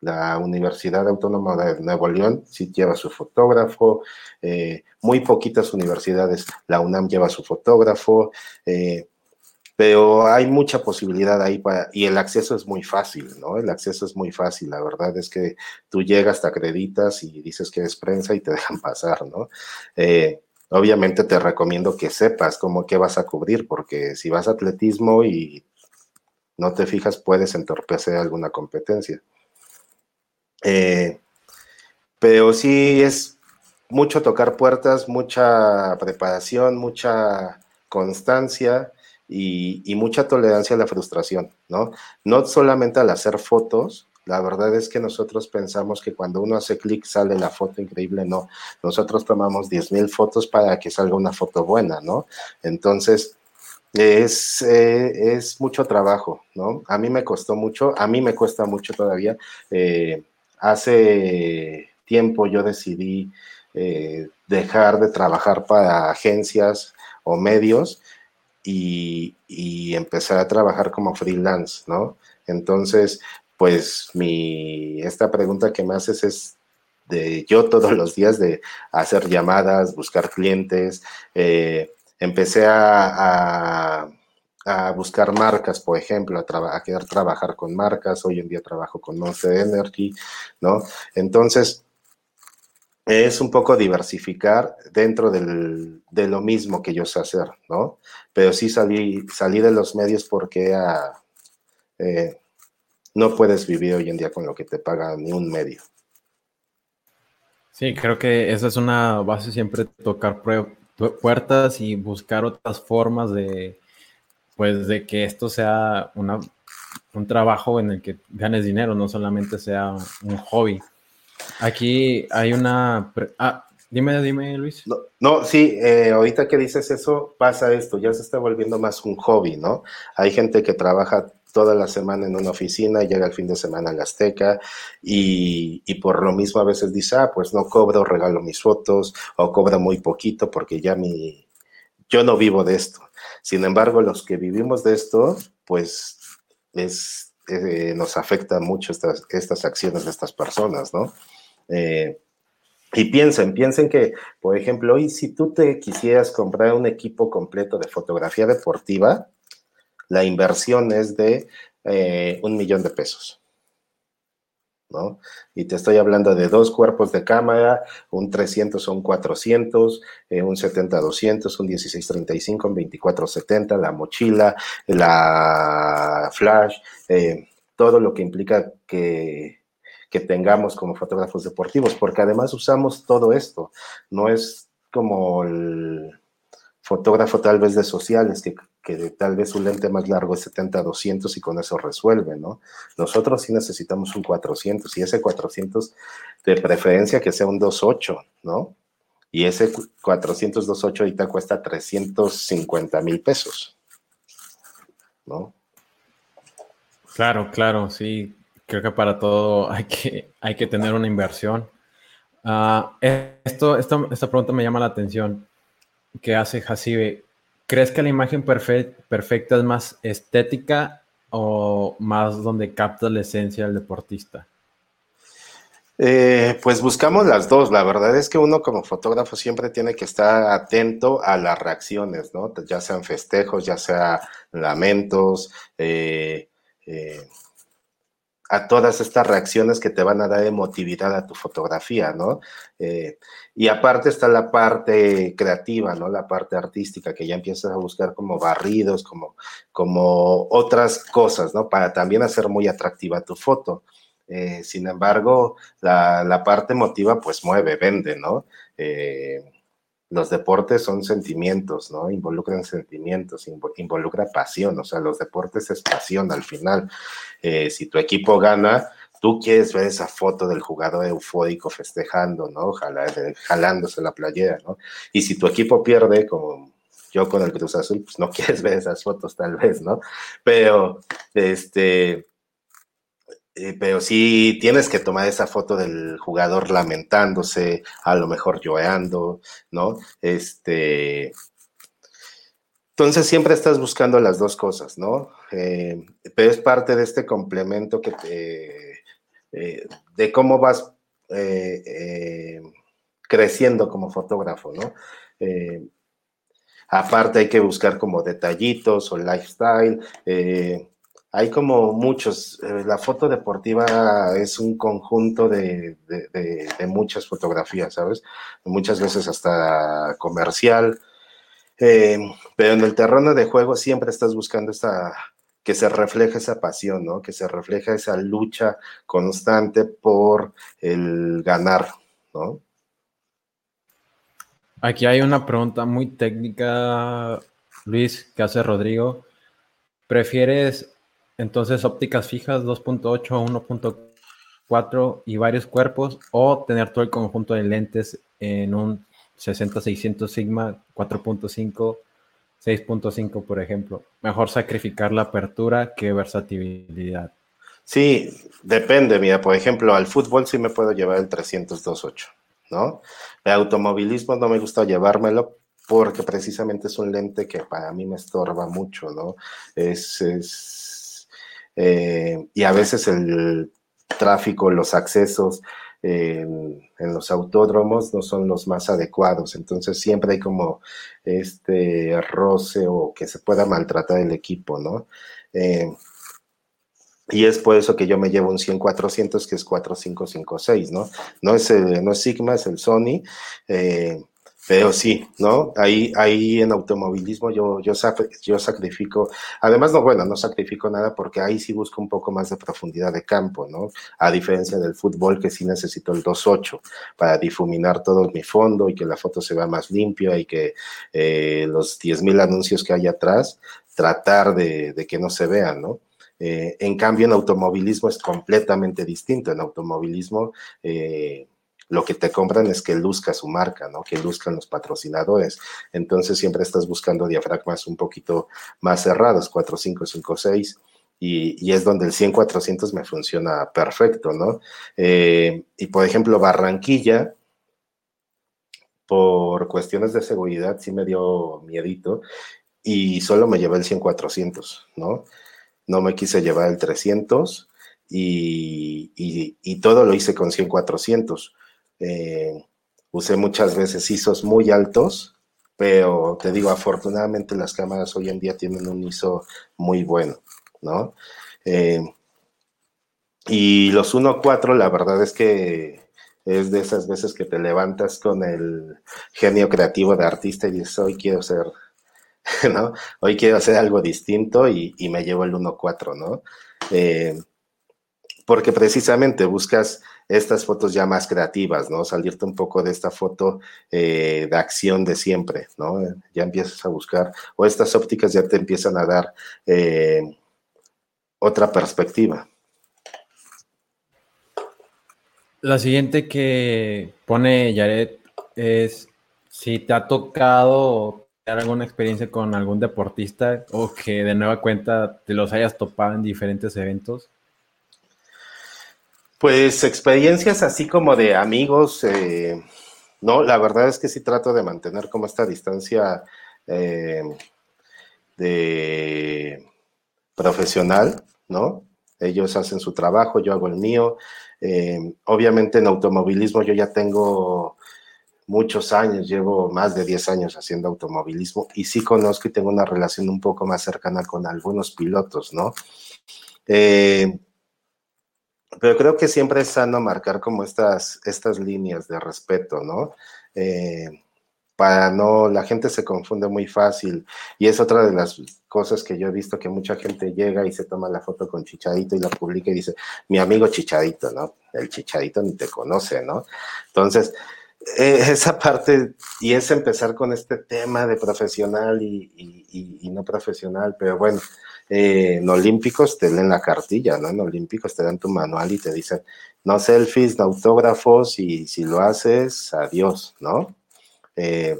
la Universidad Autónoma de Nuevo León sí lleva su fotógrafo, eh, muy poquitas universidades, la UNAM lleva su fotógrafo, pero hay mucha posibilidad ahí y el acceso es muy fácil, ¿no? El acceso es muy fácil, la verdad es que tú llegas, te acreditas y dices que eres prensa y te <laughs> dejan pasar, ¿no? Obviamente te recomiendo que sepas cómo qué vas a cubrir, porque si vas a atletismo y no te fijas, puedes entorpecer alguna competencia. Eh, pero sí es mucho tocar puertas, mucha preparación, mucha constancia y, y, mucha tolerancia a la frustración, ¿no? No solamente al hacer fotos, la verdad es que nosotros pensamos que cuando uno hace clic sale la foto increíble, no. Nosotros tomamos 10.000 fotos para que salga una foto buena, ¿no? Entonces, es, eh, es mucho trabajo, ¿no? A mí me costó mucho, a mí me cuesta mucho todavía. Eh, hace tiempo yo decidí eh, dejar de trabajar para agencias o medios y, y empezar a trabajar como freelance, ¿no? Entonces, pues mi, esta pregunta que me haces es de yo todos los días de hacer llamadas, buscar clientes. Eh, empecé a, buscar marcas, por ejemplo, a, a, querer trabajar con marcas. Hoy en día trabajo con Monster Energy, ¿no? Entonces, es un poco diversificar dentro del, de lo mismo que yo sé hacer, ¿no? Pero sí salí, salí de los medios porque a, eh, no puedes vivir hoy en día con lo que te paga ni un medio. Sí, creo que esa es una base siempre tocar puertas y buscar otras formas de, pues, de que esto sea una, un trabajo en el que ganes dinero, no solamente sea un hobby. Aquí hay una... Ah, dime, dime, Luis. No, sí, eh, ahorita que dices eso, pasa esto, ya se está volviendo más un hobby, ¿no? Hay gente que trabaja toda la semana en una oficina, llega el fin de semana la Azteca y, por lo mismo a veces dice, ah, pues no cobro, regalo mis fotos o cobro muy poquito porque ya mi, yo no vivo de esto. Sin embargo, los que vivimos de esto, pues es, eh, nos afecta mucho estas, estas acciones de estas personas, ¿no? Eh, y piensen, piensen que, por ejemplo, hoy si tú te quisieras comprar un equipo completo de fotografía deportiva, la inversión es de eh, un millón de pesos. ¿no? Y te estoy hablando de dos cuerpos de cámara, un 300 o un 400, eh, un 70-200, un 16-35, un 24-70, la mochila, la flash, eh, todo lo que implica que, que tengamos como fotógrafos deportivos, porque además usamos todo esto, no es como el fotógrafo tal vez de sociales, que, que tal vez un lente más largo es 70-200 y con eso resuelve, ¿no? Nosotros sí necesitamos un 400 y ese 400 de preferencia que sea un 2.8, ¿no? Y ese 400 2.8 ahorita cuesta 350 mil pesos, ¿no? Claro, claro, sí. Creo que para todo hay que, hay que tener una inversión. Ah, esto, esta pregunta me llama la atención. ¿Qué hace Jacibe? ¿Crees que la imagen perfecta es más estética o más donde capta la esencia del deportista? Eh, pues buscamos las dos. La verdad es que uno como fotógrafo siempre tiene que estar atento a las reacciones, ¿no? Ya sean festejos, ya sea lamentos, eh, eh, a todas estas reacciones que te van a dar emotividad a tu fotografía, ¿no? Eh, y aparte está la parte creativa, ¿no? La parte artística, que ya empiezas a buscar como barridos, como, como otras cosas, ¿no? Para también hacer muy atractiva tu foto. Eh, sin embargo, la, la, parte emotiva pues mueve, vende, ¿no? Eh, los deportes son sentimientos, ¿no? Involucran sentimientos, involucra pasión, o sea, los deportes es pasión al final. Eh, si tu equipo gana, tú quieres ver esa foto del jugador eufórico festejando, ¿no? Ojalá, jalándose la playera, ¿no? Y si tu equipo pierde, como yo con el Cruz Azul, pues no <laughs> quieres ver esas fotos tal vez, ¿no? Pero, este, eh, pero sí tienes que tomar esa foto del jugador lamentándose, a lo mejor llorando, ¿no? Este. Entonces siempre estás buscando las dos cosas, ¿no? Eh, pero es parte de este complemento que te, eh, de cómo vas creciendo como fotógrafo, ¿no? aparte hay que buscar como detallitos o lifestyle hay como muchos. Eh, la foto deportiva es un conjunto de, muchas fotografías, ¿sabes? Muchas veces hasta comercial. Eh, pero en el terreno de juego siempre estás buscando esta, que se refleje esa pasión, ¿no? Que se refleje esa lucha constante por el ganar, ¿no? Aquí hay una pregunta muy técnica, Luis, que hace Rodrigo. ¿Prefieres entonces, ópticas fijas 2.8, 1.4 y varios cuerpos, o tener todo el conjunto de lentes en un 60-600 Sigma 4.5, 6.5, por ejemplo. Mejor sacrificar la apertura que versatilidad. Sí, depende, mira, por ejemplo, al fútbol sí me puedo llevar el 300-2.8, ¿no? El automovilismo no me gusta llevármelo porque precisamente es un lente que para mí me estorba mucho, ¿no? Es, es eh, y a veces el tráfico, los accesos en, los autódromos no son los más adecuados, entonces siempre hay como este roce o que se pueda maltratar el equipo, ¿no? Eh, y es por eso que yo me llevo un 100-400 que es 4556, ¿no? No es, el, no es Sigma, es el Sony. Eh, pero sí, ¿no? Ahí, ahí en automovilismo yo, yo, yo sacrifico, además no, bueno, no sacrifico nada porque ahí sí busco un poco más de profundidad de campo, ¿no? A diferencia del fútbol que sí necesito el 2.8 para difuminar todo mi fondo y que la foto se vea más limpia y que eh, los 10.000 anuncios que hay atrás, tratar de, de que no se vean, ¿no? Eh, en cambio, en automovilismo es completamente distinto. En automovilismo, eh, lo que te compran es que luzca su marca, ¿no? Que luzcan los patrocinadores. Entonces siempre estás buscando diafragmas un poquito más cerrados, 4, 5, 5, 6. Y, es donde el 100-400 me funciona perfecto, ¿no? Eh, y por ejemplo, Barranquilla, por cuestiones de seguridad, sí me dio miedito y solo me llevé el 100-400, ¿no? No me quise llevar el 300 y, y todo lo hice con 100-400 eh, usé muchas veces ISOs muy altos, pero te digo, afortunadamente las cámaras hoy en día tienen un ISO muy bueno, ¿no? Eh, y los 1.4, la verdad es que es de esas veces que te levantas con el genio creativo de artista y dices, hoy quiero ser, <laughs> ¿no? Hoy quiero hacer algo distinto y, me llevo el 1.4, ¿no? Eh, porque precisamente buscas estas fotos ya más creativas, ¿no? Salirte un poco de esta foto eh, de acción de siempre, ¿no? Ya empiezas a buscar, o estas ópticas ya te empiezan a dar eh, otra perspectiva. La siguiente que pone Yaret es si te ha tocado alguna experiencia con algún deportista o que de nueva cuenta te los hayas topado en diferentes eventos? Pues experiencias así como de amigos, eh, no, la verdad es que sí trato de mantener como esta distancia eh, de profesional, ¿no? Ellos hacen su trabajo, yo hago el mío. Eh, obviamente en automovilismo yo ya tengo muchos años, llevo más de 10 años haciendo automovilismo y sí conozco y tengo una relación un poco más cercana con algunos pilotos, ¿no? Eh, pero creo que siempre es sano marcar como estas, estas líneas de respeto, ¿no? Eh, para no, la gente se confunde muy fácil y es otra de las cosas que yo he visto que mucha gente llega y se toma la foto con Chichadito y la publica y dice, mi amigo Chichadito, ¿no? El Chichadito ni te conoce, ¿no? Entonces, eh, <laughs> esa parte y es empezar con este tema de profesional y, no profesional, pero bueno, eh, en Olímpicos te leen la cartilla, ¿no? En Olímpicos te dan tu manual y te dicen, no selfies, no autógrafos y si lo haces, adiós, ¿no? Eh,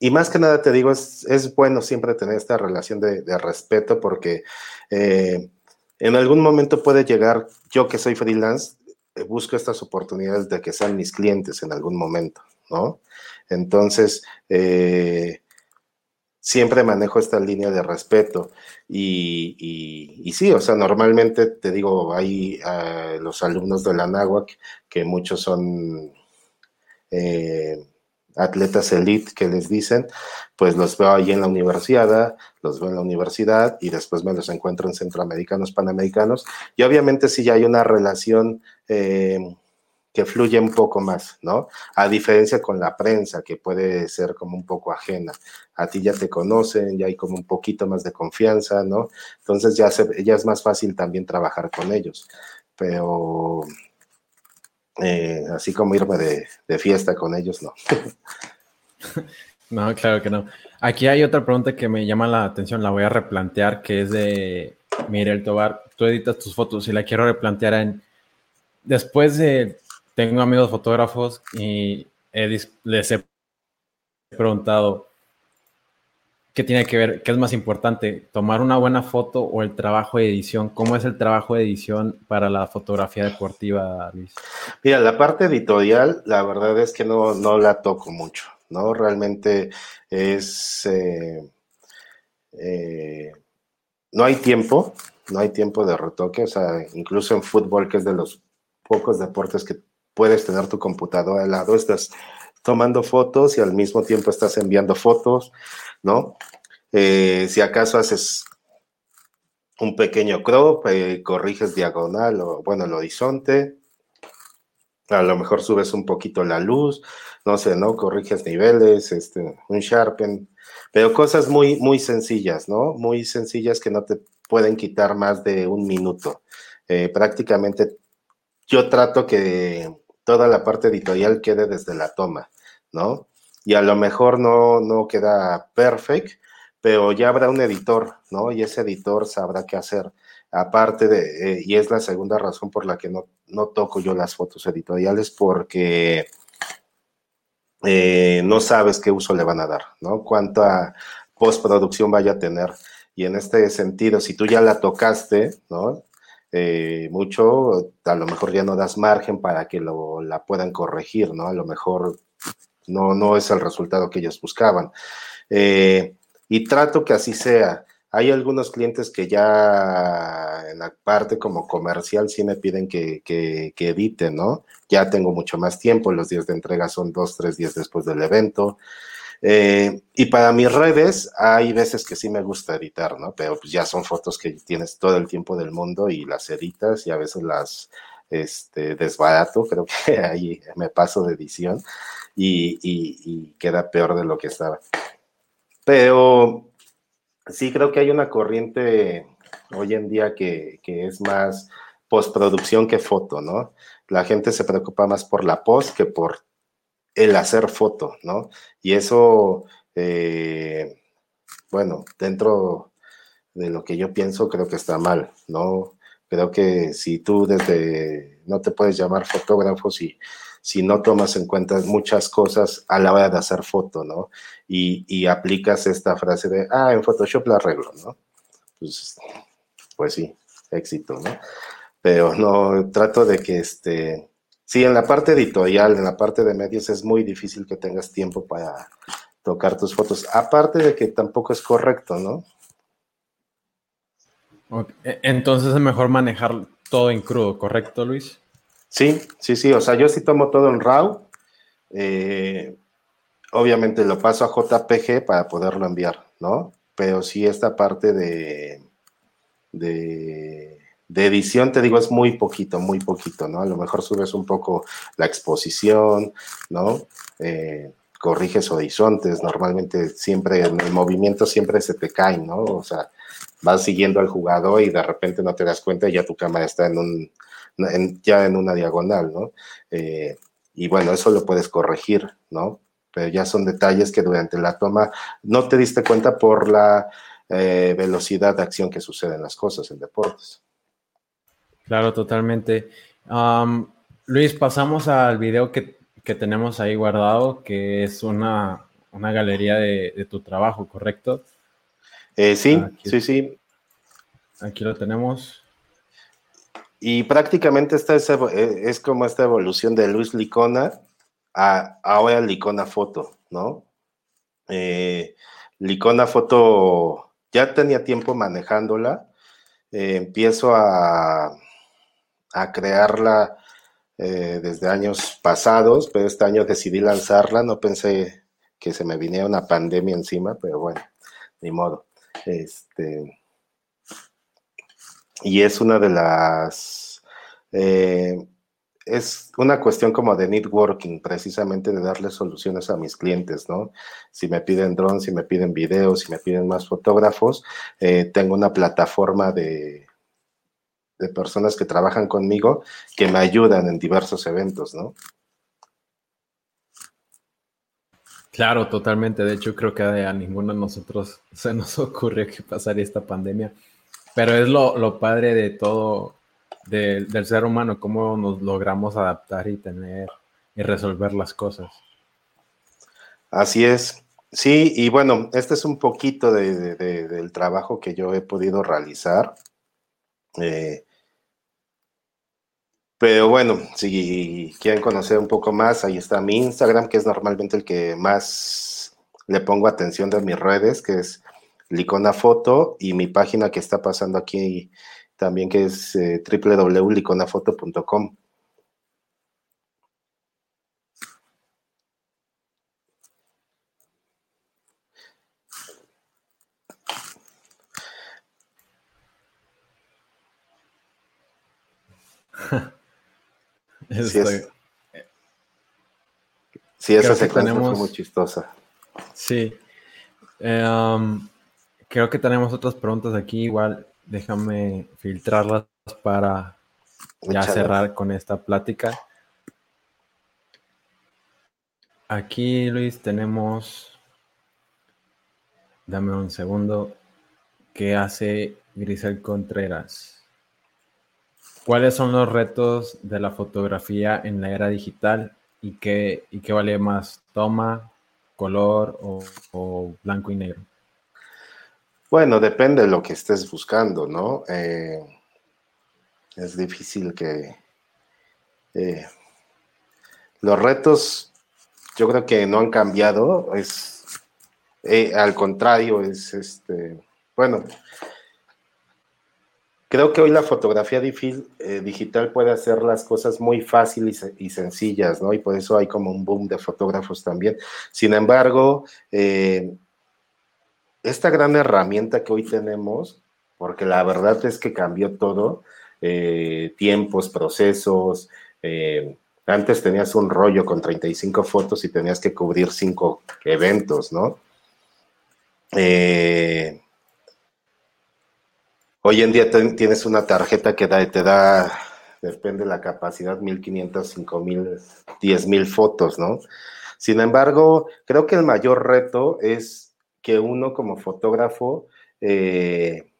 y más que nada te digo, es, bueno siempre tener esta relación de, respeto porque en algún momento puede llegar, yo que soy freelance, eh, busco estas oportunidades de que sean mis clientes en algún momento, ¿no? Entonces, eh, siempre manejo esta línea de respeto y, y, sí, o sea, normalmente te digo, hay eh, los alumnos de la NAWAC que muchos son atletas elite que les dicen, pues los veo ahí en la universidad, los veo en la universidad y después me los encuentro en centroamericanos, panamericanos. Y obviamente sí ya hay una relación eh, que fluye un poco más, ¿no? A diferencia con la prensa, que puede ser como un poco ajena. A ti ya te conocen, ya hay como un poquito más de confianza, ¿no? Entonces ya, ya es más fácil también trabajar con ellos. Pero eh, así como irme de, fiesta con ellos, no. <laughs> no, claro que no. Aquí hay otra pregunta que me llama la atención, la voy a replantear, que es de Miguel Tobar. Tú editas tus fotos y la quiero replantear en. Después de. Tengo amigos fotógrafos y les he preguntado ¿Qué tiene que ver? ¿Qué es más importante? ¿Tomar una buena foto o el trabajo de edición? ¿Cómo es el trabajo de edición para la fotografía deportiva, Luis? Mira, la parte editorial, la verdad es que no, no la toco mucho, ¿no? Realmente es... Eh, eh, no hay tiempo, no hay tiempo de retoque, o sea, incluso en fútbol, que es de los pocos deportes que puedes tener tu computadora al lado, estás tomando fotos y al mismo tiempo estás enviando fotos, ¿no? Eh, si acaso haces un pequeño crop, eh, corriges diagonal o, bueno, el horizonte, a lo mejor subes un poquito la luz, no sé, ¿no? Corriges niveles, este, un sharpen, pero cosas muy, muy sencillas, ¿no? Muy sencillas que no te pueden quitar más de un minuto. Eh, prácticamente yo trato que toda la parte editorial quede desde la toma, ¿no? Y a lo mejor no, no queda perfecto, pero ya habrá un editor, ¿no? Y ese editor sabrá qué hacer. Aparte de, eh, y es la segunda razón por la que no, no toco yo las fotos editoriales, porque eh, no sabes qué uso le van a dar, ¿no? Cuánta postproducción vaya a tener. Y en este sentido, si tú ya la tocaste, ¿no? Eh, mucho, a lo mejor ya no das margen para que lo, la puedan corregir, ¿no? A lo mejor no, no es el resultado que ellos buscaban. Eh, y trato que así sea. Hay algunos clientes que ya en la parte como comercial sí me piden que, que, que edite, ¿no? Ya tengo mucho más tiempo, los días de entrega son dos, tres días después del evento. Eh, y para mis redes hay veces que sí me gusta editar, ¿no? Pero pues ya son fotos que tienes todo el tiempo del mundo y las editas y a veces las este, desbarato, creo que <laughs> ahí me paso de edición y, y, queda peor de lo que estaba. Pero sí creo que hay una corriente hoy en día que, que es más postproducción que foto, ¿no? La gente se preocupa más por la post que por el hacer foto, ¿no? Y eso, eh, bueno, dentro de lo que yo pienso, creo que está mal, ¿no? Creo que si tú desde, no te puedes llamar fotógrafo si, si no tomas en cuenta muchas cosas a la hora de hacer foto, ¿no? Y, y aplicas esta frase de, ah, en Photoshop la arreglo, ¿no? Pues, pues sí, éxito, ¿no? Pero no, trato de que este, sí, en la parte editorial, en la parte de medios es muy difícil que tengas tiempo para tocar tus fotos, aparte de que tampoco es correcto, ¿no? E, entonces es mejor manejar todo en crudo, ¿correcto, Luis? Sí, sí, sí. O sea, yo sí tomo todo en RAW. Eh, obviamente lo paso a JPG para poderlo enviar, ¿no? Pero sí esta parte de, de, edición, te digo, es muy poquito, muy poquito, ¿no? A lo mejor subes un poco la exposición, ¿no? Eh, corriges horizontes, normalmente siempre en el movimiento siempre se te cae, ¿no? O sea, vas siguiendo al jugador y de repente no te das cuenta y ya tu cámara está en un, ya en una diagonal, ¿no? Eh, y bueno, eso lo puedes corregir, ¿no? Pero ya son detalles que durante la toma no te diste cuenta por la eh, velocidad de acción que sucede en las cosas en deportes. Claro, totalmente. Luis, pasamos al video que, tenemos ahí guardado, que es una, galería de tu trabajo, ¿correcto? Eh, sí, sí, sí. Aquí lo tenemos. Y prácticamente esta es, eh, es, como esta evolución de Luis Licona a ahora Licona Foto, ¿no? Eh, Licona Foto ya tenía tiempo manejándola. empiezo a, a crearla desde años pasados, pero este año decidí lanzarla. No pensé que se me viniera una pandemia encima, pero bueno, ni modo. Este, y es una de las... Eh, es una cuestión como de networking, precisamente de darle soluciones a mis clientes, ¿no? Si me piden drones, si me piden videos, si me piden más fotógrafos, eh, tengo una plataforma de, de personas que trabajan conmigo que me ayudan en diversos eventos, ¿no? Claro, totalmente. De hecho, creo que a ninguno de nosotros <laughs> se nos ocurrió que pasaría esta pandemia. Pero es lo, padre de todo, del ser humano, cómo nos logramos adaptar y tener y resolver las cosas. Así es. Sí, y bueno, este es un poquito del trabajo que yo he podido realizar. Eh, pero bueno, si quieren conocer un poco más, ahí está mi Instagram, que es normalmente el que más le pongo atención de mis redes, que es Licona Foto, y mi página que está pasando aquí también, que es eh, www.liconafoto.com. <laughs> Sí, es, sí esa secuencia fue muy chistosa. Sí. Eh, um, creo que tenemos otras preguntas aquí. Igual déjame filtrarlas para ya cerrar con esta plática. Aquí, Luis, tenemos. Dame un segundo. ¿Qué hace Grisel Contreras? ¿Cuáles son los retos de la fotografía en la era digital y qué, y qué vale más, toma, color o, blanco y negro? Bueno, depende de lo que estés buscando, ¿no? Eh, es difícil que... Eh, los retos yo creo que no han cambiado, es eh, al contrario, es este, bueno, Creo que hoy la fotografía eh, digital puede hacer las cosas muy fáciles y, sencillas, ¿no? Y por eso hay como un boom de fotógrafos también. Sin embargo, eh, esta gran herramienta que hoy tenemos, porque la verdad es que cambió todo, eh, tiempos, procesos, antes tenías un rollo con 35 fotos y tenías que cubrir cinco eventos, ¿no? Eh, Hoy en día tienes una tarjeta que te da, depende de la capacidad, 1500, 5000, 10000 fotos, ¿no? Sin embargo, creo que el mayor reto es que uno como fotógrafo eh,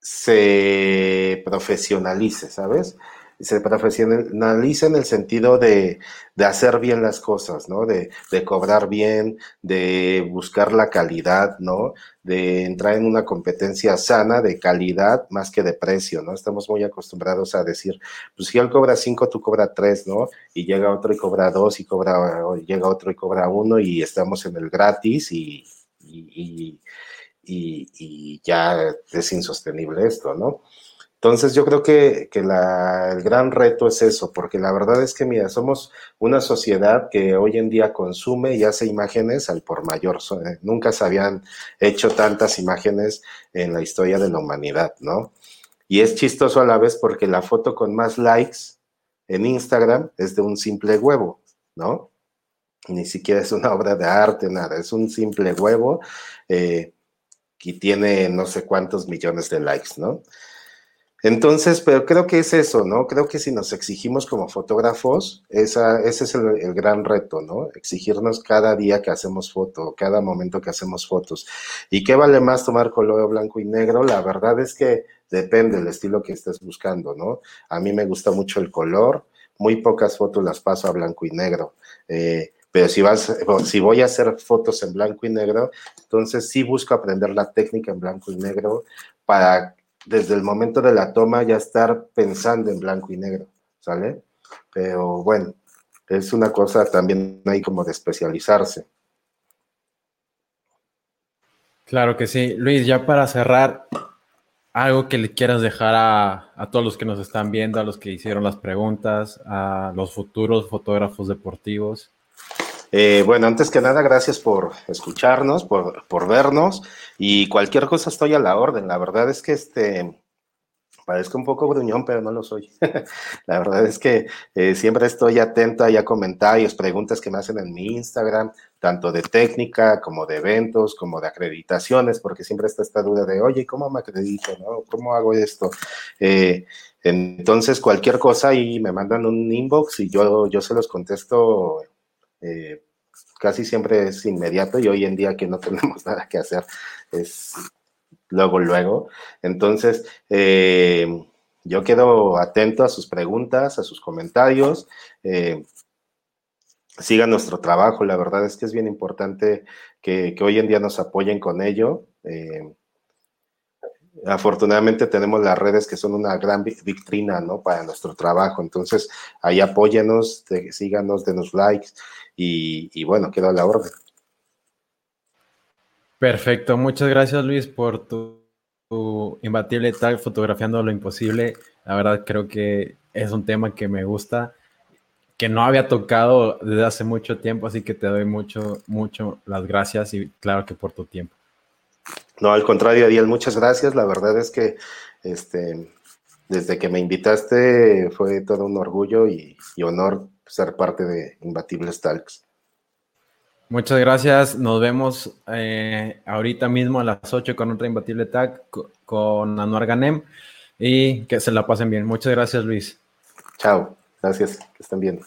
se profesionalice, ¿sabes? Se profesionaliza en el sentido de, hacer bien las cosas, ¿no? De, cobrar bien, de buscar la calidad, ¿no? De entrar en una competencia sana de calidad más que de precio, ¿no? Estamos muy acostumbrados a decir, pues si él cobra cinco, tú cobra tres, ¿no? Y llega otro y cobra dos y cobra, llega otro y cobra uno y estamos en el gratis y, y, y ya es insostenible esto, ¿no? Entonces yo creo que, el gran reto es eso, porque la verdad es que, mira, somos una sociedad que hoy en día consume y hace imágenes al por mayor. Eh, nunca se habían hecho tantas imágenes en la historia de la humanidad, ¿no? Y es chistoso a la vez porque la foto con más likes en Instagram es de un simple huevo, ¿no? Ni siquiera es una obra de arte, nada, es un simple huevo eh, y tiene no sé cuántos millones de likes, ¿no? Entonces, pero creo que es eso, ¿no? Creo que si nos exigimos como fotógrafos, esa, ese es el, gran reto, ¿no? Exigirnos cada día que hacemos foto, cada momento que hacemos fotos. ¿Y qué vale más tomar color blanco y negro? La verdad es que depende del estilo que estés buscando, ¿no? A mí me gusta mucho el color, muy pocas fotos las paso a blanco y negro. Eh, pero si, vas, si voy a hacer fotos en blanco y negro, entonces sí busco aprender la técnica en blanco y negro para desde el momento de la toma ya estar pensando en blanco y negro, ¿sale? Pero bueno, es una cosa también hay como de especializarse. Claro que sí. Luis, ya para cerrar, algo que le quieras dejar a, a, todos los que nos están viendo, a los que hicieron las preguntas, a los futuros fotógrafos deportivos. Eh, bueno, antes que nada, gracias por escucharnos, por, por, vernos y cualquier cosa estoy a la orden. La verdad es que este parezco un poco gruñón, pero no lo soy. <laughs> la verdad es que eh, siempre estoy atento a comentarios, preguntas que me hacen en mi Instagram, tanto de técnica como de eventos, como de acreditaciones, porque siempre está esta duda de, oye, ¿cómo me acredito? ¿Cómo hago esto? Eh, entonces, cualquier cosa y me mandan un inbox y yo, yo se los contesto casi siempre es inmediato y hoy en día que no <laughs> tenemos nada que hacer es luego, luego. Entonces, eh, yo quedo atento a sus preguntas, a sus comentarios. Eh, sigan nuestro trabajo, la verdad es que es bien importante que, hoy en día nos apoyen con ello. Afortunadamente tenemos las redes que son una gran vitrina, ¿no? Para nuestro trabajo. Entonces, ahí apóyenos, síganos, denos likes y, bueno, quedó a la orden. Perfecto, muchas gracias Luis por tu, imbatible tag fotografiando lo imposible. La verdad creo que es un tema que me gusta, que no había tocado desde hace mucho tiempo, así que te doy mucho, mucho las gracias y claro que por tu tiempo. No, al contrario, Ariel, muchas gracias. La verdad es que este, desde que me invitaste fue todo un orgullo y honor ser parte de Imbatibles Talks. Muchas gracias. Nos vemos eh, ahorita mismo a las 8 con otra Imbatible Tag con Anuar Ganem y que se la pasen bien. Muchas gracias, Luis. Chao. Gracias. Que estén bien.